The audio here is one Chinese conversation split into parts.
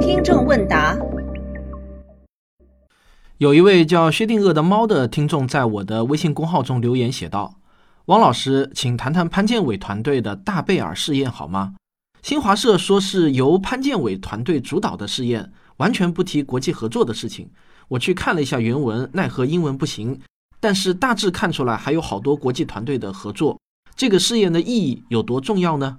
听众问答：有一位叫薛定谔的猫的听众在我的微信公号中留言写道：“汪老师，请谈谈潘建伟团队的大贝尔试验好吗？新华社说是由潘建伟团队主导的试验，完全不提国际合作的事情。我去看了一下原文，奈何英文不行，但是大致看出来还有好多国际团队的合作。这个试验的意义有多重要呢？”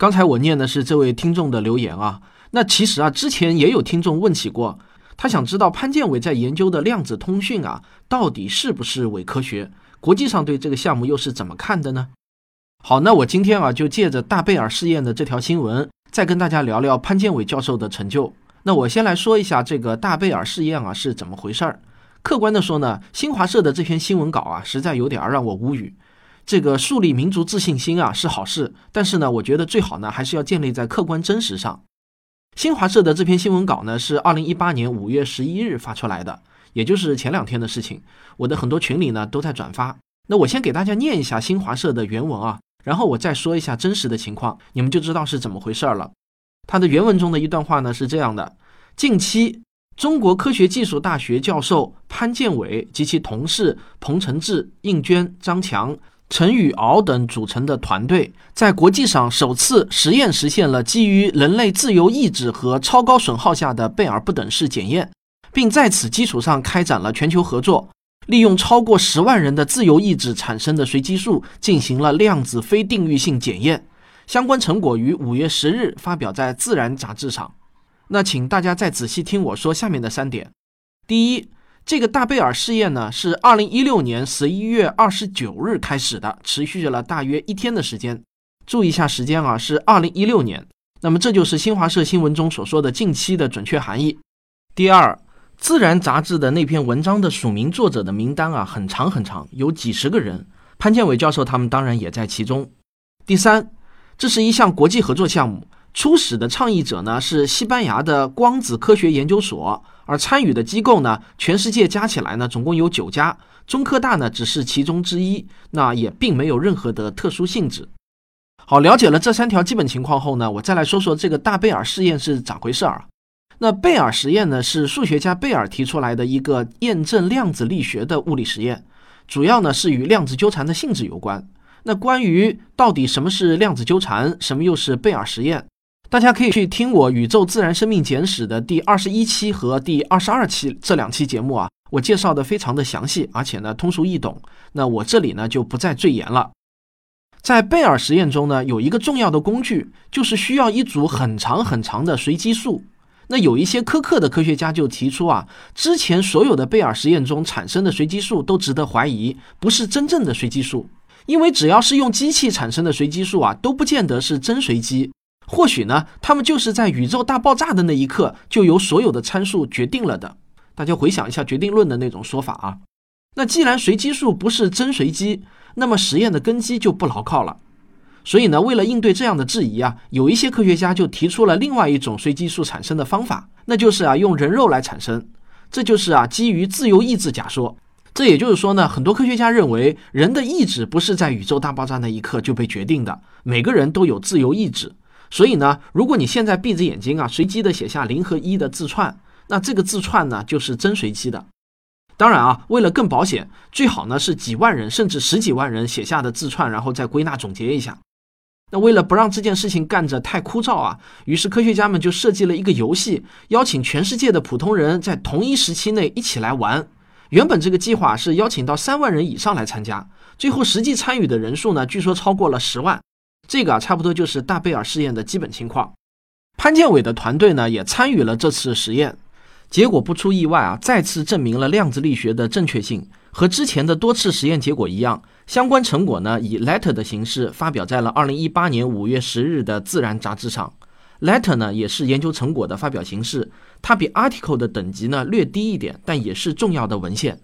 刚才我念的是这位听众的留言啊，那其实啊，之前也有听众问起过，他想知道潘建伟在研究的量子通讯啊，到底是不是伪科学？国际上对这个项目又是怎么看的呢？好，那我今天啊，就借着大贝尔试验的这条新闻，再跟大家聊聊潘建伟教授的成就。那我先来说一下这个大贝尔试验啊是怎么回事儿。客观的说呢，新华社的这篇新闻稿啊，实在有点让我无语。这个树立民族自信心啊是好事，但是呢，我觉得最好呢还是要建立在客观真实上。新华社的这篇新闻稿呢是二零一八年五月十一日发出来的，也就是前两天的事情。我的很多群里呢都在转发。那我先给大家念一下新华社的原文啊，然后我再说一下真实的情况，你们就知道是怎么回事了。它的原文中的一段话呢是这样的：近期，中国科学技术大学教授潘建伟及其同事彭承志、应娟、张强。陈宇敖等组成的团队，在国际上首次实验实现了基于人类自由意志和超高损耗下的贝尔不等式检验，并在此基础上开展了全球合作，利用超过十万人的自由意志产生的随机数进行了量子非定域性检验。相关成果于五月十日发表在《自然》杂志上。那请大家再仔细听我说下面的三点：第一。这个大贝尔试验呢，是二零一六年十一月二十九日开始的，持续了大约一天的时间。注意一下时间啊，是二零一六年。那么这就是新华社新闻中所说的近期的准确含义。第二，《自然》杂志的那篇文章的署名作者的名单啊，很长很长，有几十个人，潘建伟教授他们当然也在其中。第三，这是一项国际合作项目。初始的倡议者呢是西班牙的光子科学研究所，而参与的机构呢，全世界加起来呢总共有九家，中科大呢只是其中之一，那也并没有任何的特殊性质。好，了解了这三条基本情况后呢，我再来说说这个大贝尔试验是咋回事儿。那贝尔实验呢是数学家贝尔提出来的一个验证量子力学的物理实验，主要呢是与量子纠缠的性质有关。那关于到底什么是量子纠缠，什么又是贝尔实验？大家可以去听我《宇宙自然生命简史》的第二十一期和第二十二期这两期节目啊，我介绍的非常的详细，而且呢通俗易懂。那我这里呢就不再赘言了。在贝尔实验中呢，有一个重要的工具，就是需要一组很长很长的随机数。那有一些苛刻的科学家就提出啊，之前所有的贝尔实验中产生的随机数都值得怀疑，不是真正的随机数，因为只要是用机器产生的随机数啊，都不见得是真随机。或许呢，他们就是在宇宙大爆炸的那一刻就由所有的参数决定了的。大家回想一下决定论的那种说法啊。那既然随机数不是真随机，那么实验的根基就不牢靠了。所以呢，为了应对这样的质疑啊，有一些科学家就提出了另外一种随机数产生的方法，那就是啊用人肉来产生。这就是啊基于自由意志假说。这也就是说呢，很多科学家认为人的意志不是在宇宙大爆炸那一刻就被决定的，每个人都有自由意志。所以呢，如果你现在闭着眼睛啊，随机的写下零和一的字串，那这个字串呢就是真随机的。当然啊，为了更保险，最好呢是几万人甚至十几万人写下的字串，然后再归纳总结一下。那为了不让这件事情干着太枯燥啊，于是科学家们就设计了一个游戏，邀请全世界的普通人在同一时期内一起来玩。原本这个计划是邀请到三万人以上来参加，最后实际参与的人数呢，据说超过了十万。这个啊，差不多就是大贝尔试验的基本情况。潘建伟的团队呢，也参与了这次实验，结果不出意外啊，再次证明了量子力学的正确性。和之前的多次实验结果一样，相关成果呢，以 letter 的形式发表在了2018年5月10日的《自然》杂志上。letter 呢，也是研究成果的发表形式，它比 article 的等级呢略低一点，但也是重要的文献。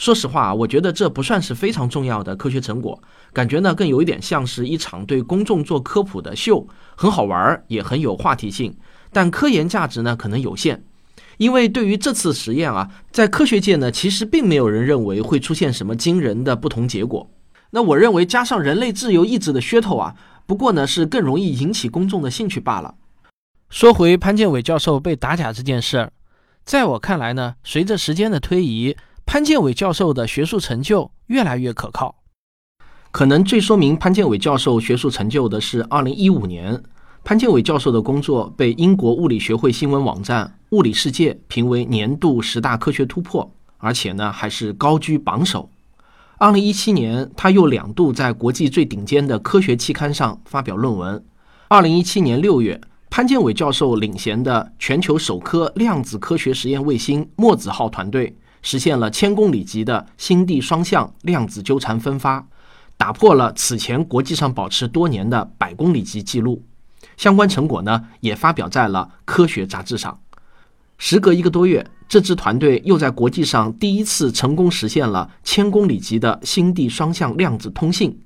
说实话，我觉得这不算是非常重要的科学成果，感觉呢更有一点像是一场对公众做科普的秀，很好玩儿，也很有话题性，但科研价值呢可能有限，因为对于这次实验啊，在科学界呢其实并没有人认为会出现什么惊人的不同结果。那我认为加上人类自由意志的噱头啊，不过呢是更容易引起公众的兴趣罢了。说回潘建伟教授被打假这件事儿，在我看来呢，随着时间的推移，潘建伟教授的学术成就越来越可靠。可能最说明潘建伟教授学术成就的是2015年。潘建伟教授的工作被英国物理学会新闻网站《物理世界》评为年度十大科学突破，而且呢还是高居榜首。二零一七年，他又两度在国际最顶尖的科学期刊上发表论文。二零一七年六月，潘建伟教授领衔的全球首颗量子科学实验卫星“墨子号”团队实现了千公里级的星地双向量子纠缠分发，打破了此前国际上保持多年的百公里级记录。相关成果呢，也发表在了科学杂志上。时隔一个多月，这支团队又在国际上第一次成功实现了千公里级的星地双向量子通信。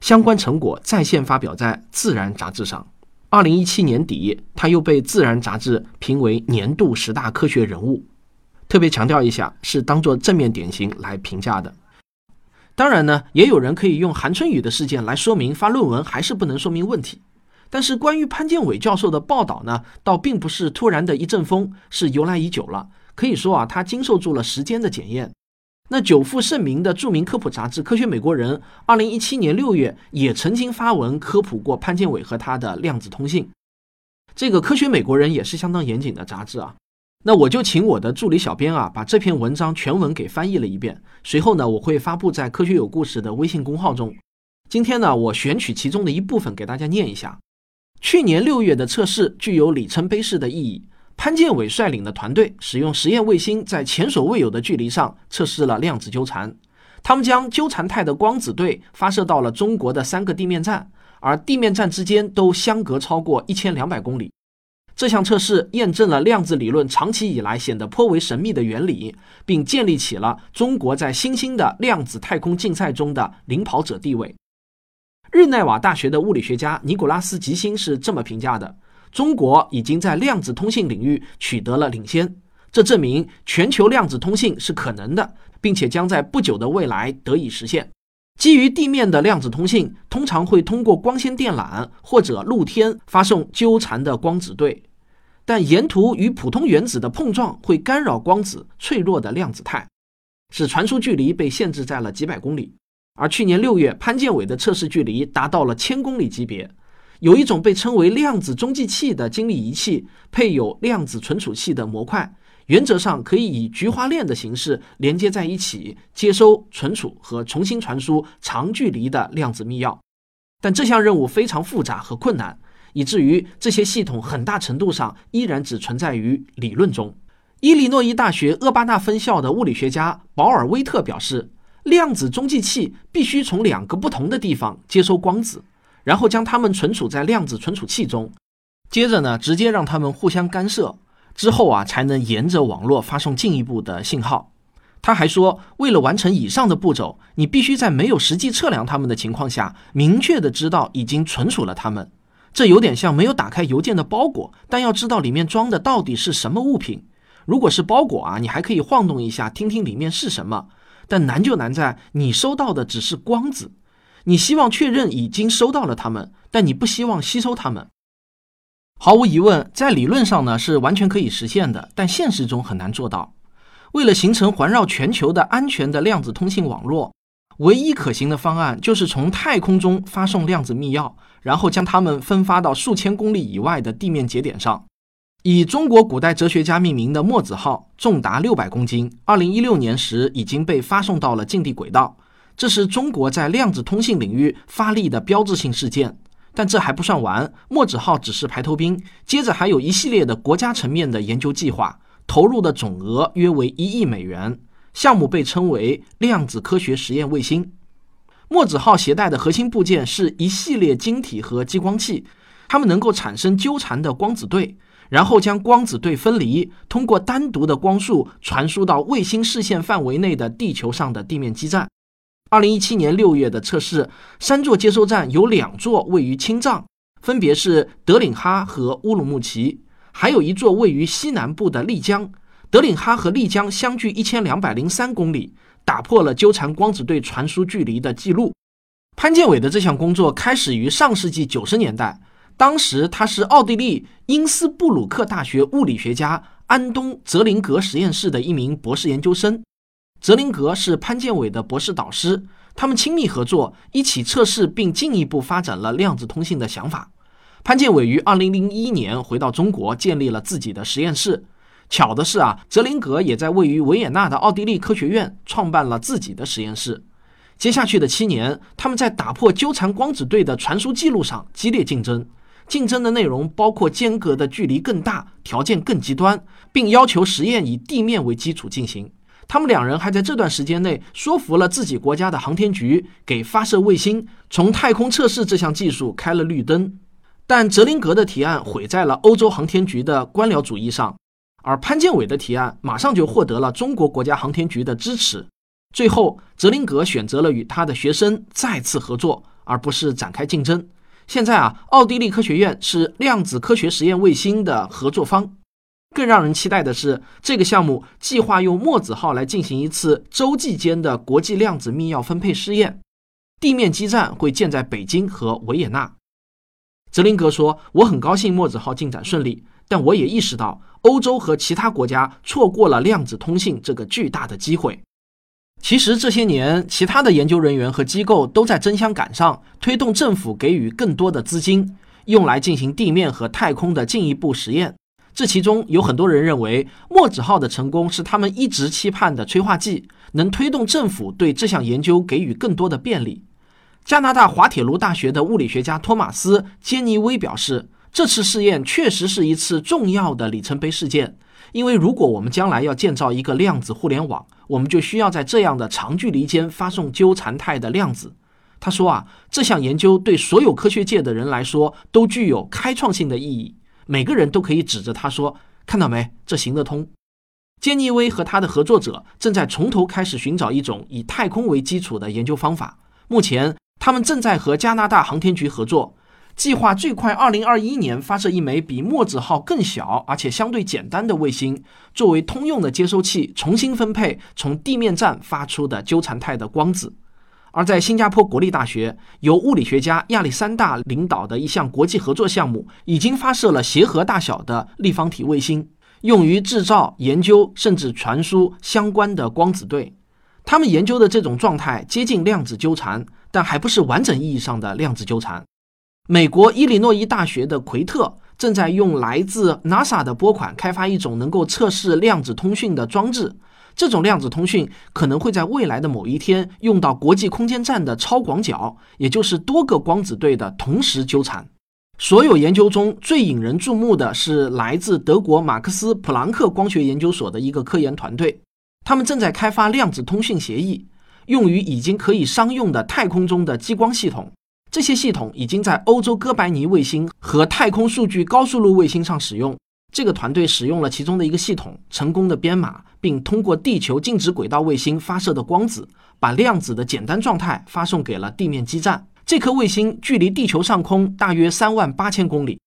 相关成果在线发表在《自然》杂志上。二零一七年底，他又被《自然》杂志评为年度十大科学人物。特别强调一下，是当做正面典型来评价的。当然呢，也有人可以用韩春雨的事件来说明发论文还是不能说明问题。但是关于潘建伟教授的报道呢，倒并不是突然的一阵风，是由来已久了。可以说啊，他经受住了时间的检验。那久负盛名的著名科普杂志《科学美国人》，二零一七年六月也曾经发文科普过潘建伟和他的量子通信。这个《科学美国人》也是相当严谨的杂志啊。那我就请我的助理小编啊，把这篇文章全文给翻译了一遍。随后呢，我会发布在《科学有故事》的微信公号中。今天呢，我选取其中的一部分给大家念一下。去年六月的测试具有里程碑式的意义。潘建伟率领的团队使用实验卫星，在前所未有的距离上测试了量子纠缠。他们将纠缠态的光子对发射到了中国的三个地面站，而地面站之间都相隔超过一千两百公里。这项测试验证了量子理论长期以来显得颇为神秘的原理，并建立起了中国在新兴的量子太空竞赛中的领跑者地位。日内瓦大学的物理学家尼古拉斯·吉星是这么评价的：中国已经在量子通信领域取得了领先，这证明全球量子通信是可能的，并且将在不久的未来得以实现。基于地面的量子通信通常会通过光纤电缆或者露天发送纠缠的光子对，但沿途与普通原子的碰撞会干扰光子脆弱的量子态，使传输距离被限制在了几百公里。而去年六月，潘建伟的测试距离达到了千公里级别。有一种被称为量子中继器的精密仪器，配有量子存储器的模块，原则上可以以菊花链的形式连接在一起，接收、存储和重新传输长距离的量子密钥。但这项任务非常复杂和困难，以至于这些系统很大程度上依然只存在于理论中。伊利诺伊大学厄巴纳分校的物理学家保尔威特表示。量子中继器必须从两个不同的地方接收光子，然后将它们存储在量子存储器中，接着呢，直接让它们互相干涉，之后啊，才能沿着网络发送进一步的信号。他还说，为了完成以上的步骤，你必须在没有实际测量它们的情况下，明确的知道已经存储了它们。这有点像没有打开邮件的包裹，但要知道里面装的到底是什么物品。如果是包裹啊，你还可以晃动一下，听听里面是什么。但难就难在你收到的只是光子，你希望确认已经收到了它们，但你不希望吸收它们。毫无疑问，在理论上呢是完全可以实现的，但现实中很难做到。为了形成环绕全球的安全的量子通信网络，唯一可行的方案就是从太空中发送量子密钥，然后将它们分发到数千公里以外的地面节点上。以中国古代哲学家命名的墨子号重达六百公斤，二零一六年时已经被发送到了近地轨道。这是中国在量子通信领域发力的标志性事件。但这还不算完，墨子号只是排头兵，接着还有一系列的国家层面的研究计划，投入的总额约为一亿美元。项目被称为量子科学实验卫星。墨子号携带的核心部件是一系列晶体和激光器，它们能够产生纠缠的光子对。然后将光子对分离，通过单独的光束传输到卫星视线范围内的地球上的地面基站。二零一七年六月的测试，三座接收站有两座位于青藏，分别是德领哈和乌鲁木齐，还有一座位于西南部的丽江。德领哈和丽江相距一千两百零三公里，打破了纠缠光子对传输距离的记录。潘建伟的这项工作开始于上世纪九十年代，当时他是奥地利因斯布鲁克大学物理学家安东·泽林格实验室的一名博士研究生。泽林格是潘建伟的博士导师，他们亲密合作，一起测试并进一步发展了量子通信的想法。潘建伟于二零零一年回到中国，建立了自己的实验室。巧的是啊，泽林格也在位于维也纳的奥地利科学院创办了自己的实验室。接下去的七年，他们在打破纠缠光子对的传输记录上激烈竞争。竞争的内容包括间隔的距离更大、条件更极端，并要求实验以地面为基础进行。他们两人还在这段时间内说服了自己国家的航天局，给发射卫星从太空测试这项技术开了绿灯。但泽林格的提案毁在了欧洲航天局的官僚主义上。而潘建伟的提案马上就获得了中国国家航天局的支持。最后，泽林格选择了与他的学生再次合作，而不是展开竞争。现在啊，奥地利科学院是量子科学实验卫星的合作方。更让人期待的是，这个项目计划用墨子号来进行一次洲际间的国际量子密钥分配试验，地面基站会建在北京和维也纳。泽林格说：“我很高兴墨子号进展顺利，但我也意识到。”欧洲和其他国家错过了量子通信这个巨大的机会。其实这些年，其他的研究人员和机构都在争相赶上，推动政府给予更多的资金，用来进行地面和太空的进一步实验。这其中有很多人认为，墨子号的成功是他们一直期盼的催化剂，能推动政府对这项研究给予更多的便利。加拿大滑铁卢大学的物理学家托马斯·杰尼威表示。这次试验确实是一次重要的里程碑事件，因为如果我们将来要建造一个量子互联网，我们就需要在这样的长距离间发送纠缠态的量子。他说啊，这项研究对所有科学界的人来说都具有开创性的意义，每个人都可以指着他说：“看到没，这行得通。”杰尼威和他的合作者正在从头开始寻找一种以太空为基础的研究方法。目前，他们正在和加拿大航天局合作。计划最快二零二一年发射一枚比墨子号更小而且相对简单的卫星，作为通用的接收器，重新分配从地面站发出的纠缠态的光子。而在新加坡国立大学，由物理学家亚历山大领导的一项国际合作项目，已经发射了协和大小的立方体卫星，用于制造、研究甚至传输相关的光子对。他们研究的这种状态接近量子纠缠，但还不是完整意义上的量子纠缠。美国伊利诺伊大学的奎特正在用来自 NASA 的拨款开发一种能够测试量子通讯的装置。这种量子通讯可能会在未来的某一天用到国际空间站的超广角，也就是多个光子对的同时纠缠。所有研究中最引人注目的是来自德国马克思普朗克光学研究所的一个科研团队，他们正在开发量子通讯协议，用于已经可以商用的太空中的激光系统。这些系统已经在欧洲哥白尼卫星和太空数据高速路卫星上使用。这个团队使用了其中的一个系统，成功的编码，并通过地球静止轨道卫星发射的光子，把量子的简单状态发送给了地面基站。这颗卫星距离地球上空大约三万八千公里。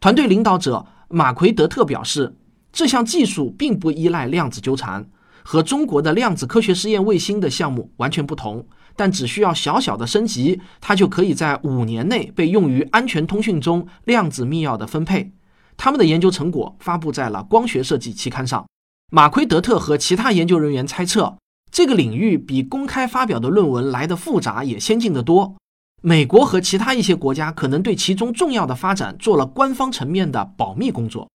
团队领导者马奎德特表示，这项技术并不依赖量子纠缠，和中国的量子科学实验卫星的项目完全不同。但只需要小小的升级，它就可以在五年内被用于安全通讯中量子密钥的分配。他们的研究成果发布在了《光学设计》期刊上。马奎德特和其他研究人员猜测，这个领域比公开发表的论文来的复杂也先进得多。美国和其他一些国家可能对其中重要的发展做了官方层面的保密工作。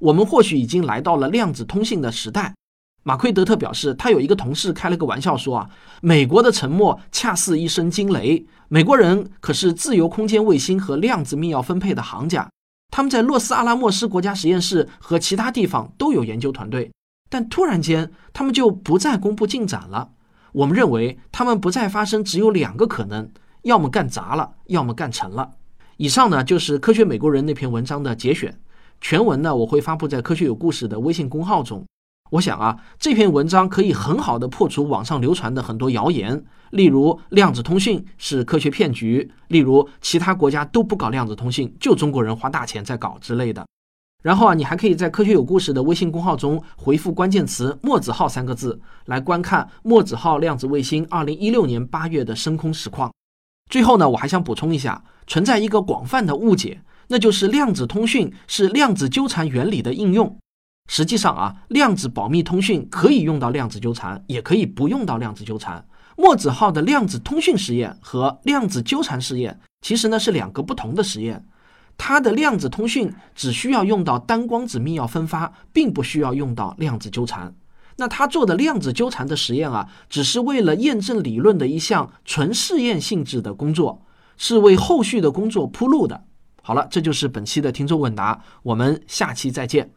我们或许已经来到了量子通信的时代。马奎德特表示，他有一个同事开了个玩笑说：“啊，美国的沉默恰似一声惊雷。美国人可是自由空间卫星和量子密钥分配的行家，他们在洛斯阿拉莫斯国家实验室和其他地方都有研究团队。但突然间，他们就不再公布进展了。我们认为，他们不再发生只有两个可能：要么干砸了，要么干成了。”以上呢，就是《科学美国人》那篇文章的节选，全文呢，我会发布在《科学有故事》的微信公号中。我想啊，这篇文章可以很好的破除网上流传的很多谣言，例如量子通讯是科学骗局，例如其他国家都不搞量子通讯，就中国人花大钱在搞之类的。然后啊，你还可以在科学有故事的微信公号中回复关键词“墨子号”三个字，来观看墨子号量子卫星二零一六年八月的升空实况。最后呢，我还想补充一下，存在一个广泛的误解，那就是量子通讯是量子纠缠原理的应用。实际上啊，量子保密通讯可以用到量子纠缠，也可以不用到量子纠缠。墨子号的量子通讯实验和量子纠缠实验其实呢是两个不同的实验。它的量子通讯只需要用到单光子密钥分发，并不需要用到量子纠缠。那他做的量子纠缠的实验啊，只是为了验证理论的一项纯试验性质的工作，是为后续的工作铺路的。好了，这就是本期的听众问答，我们下期再见。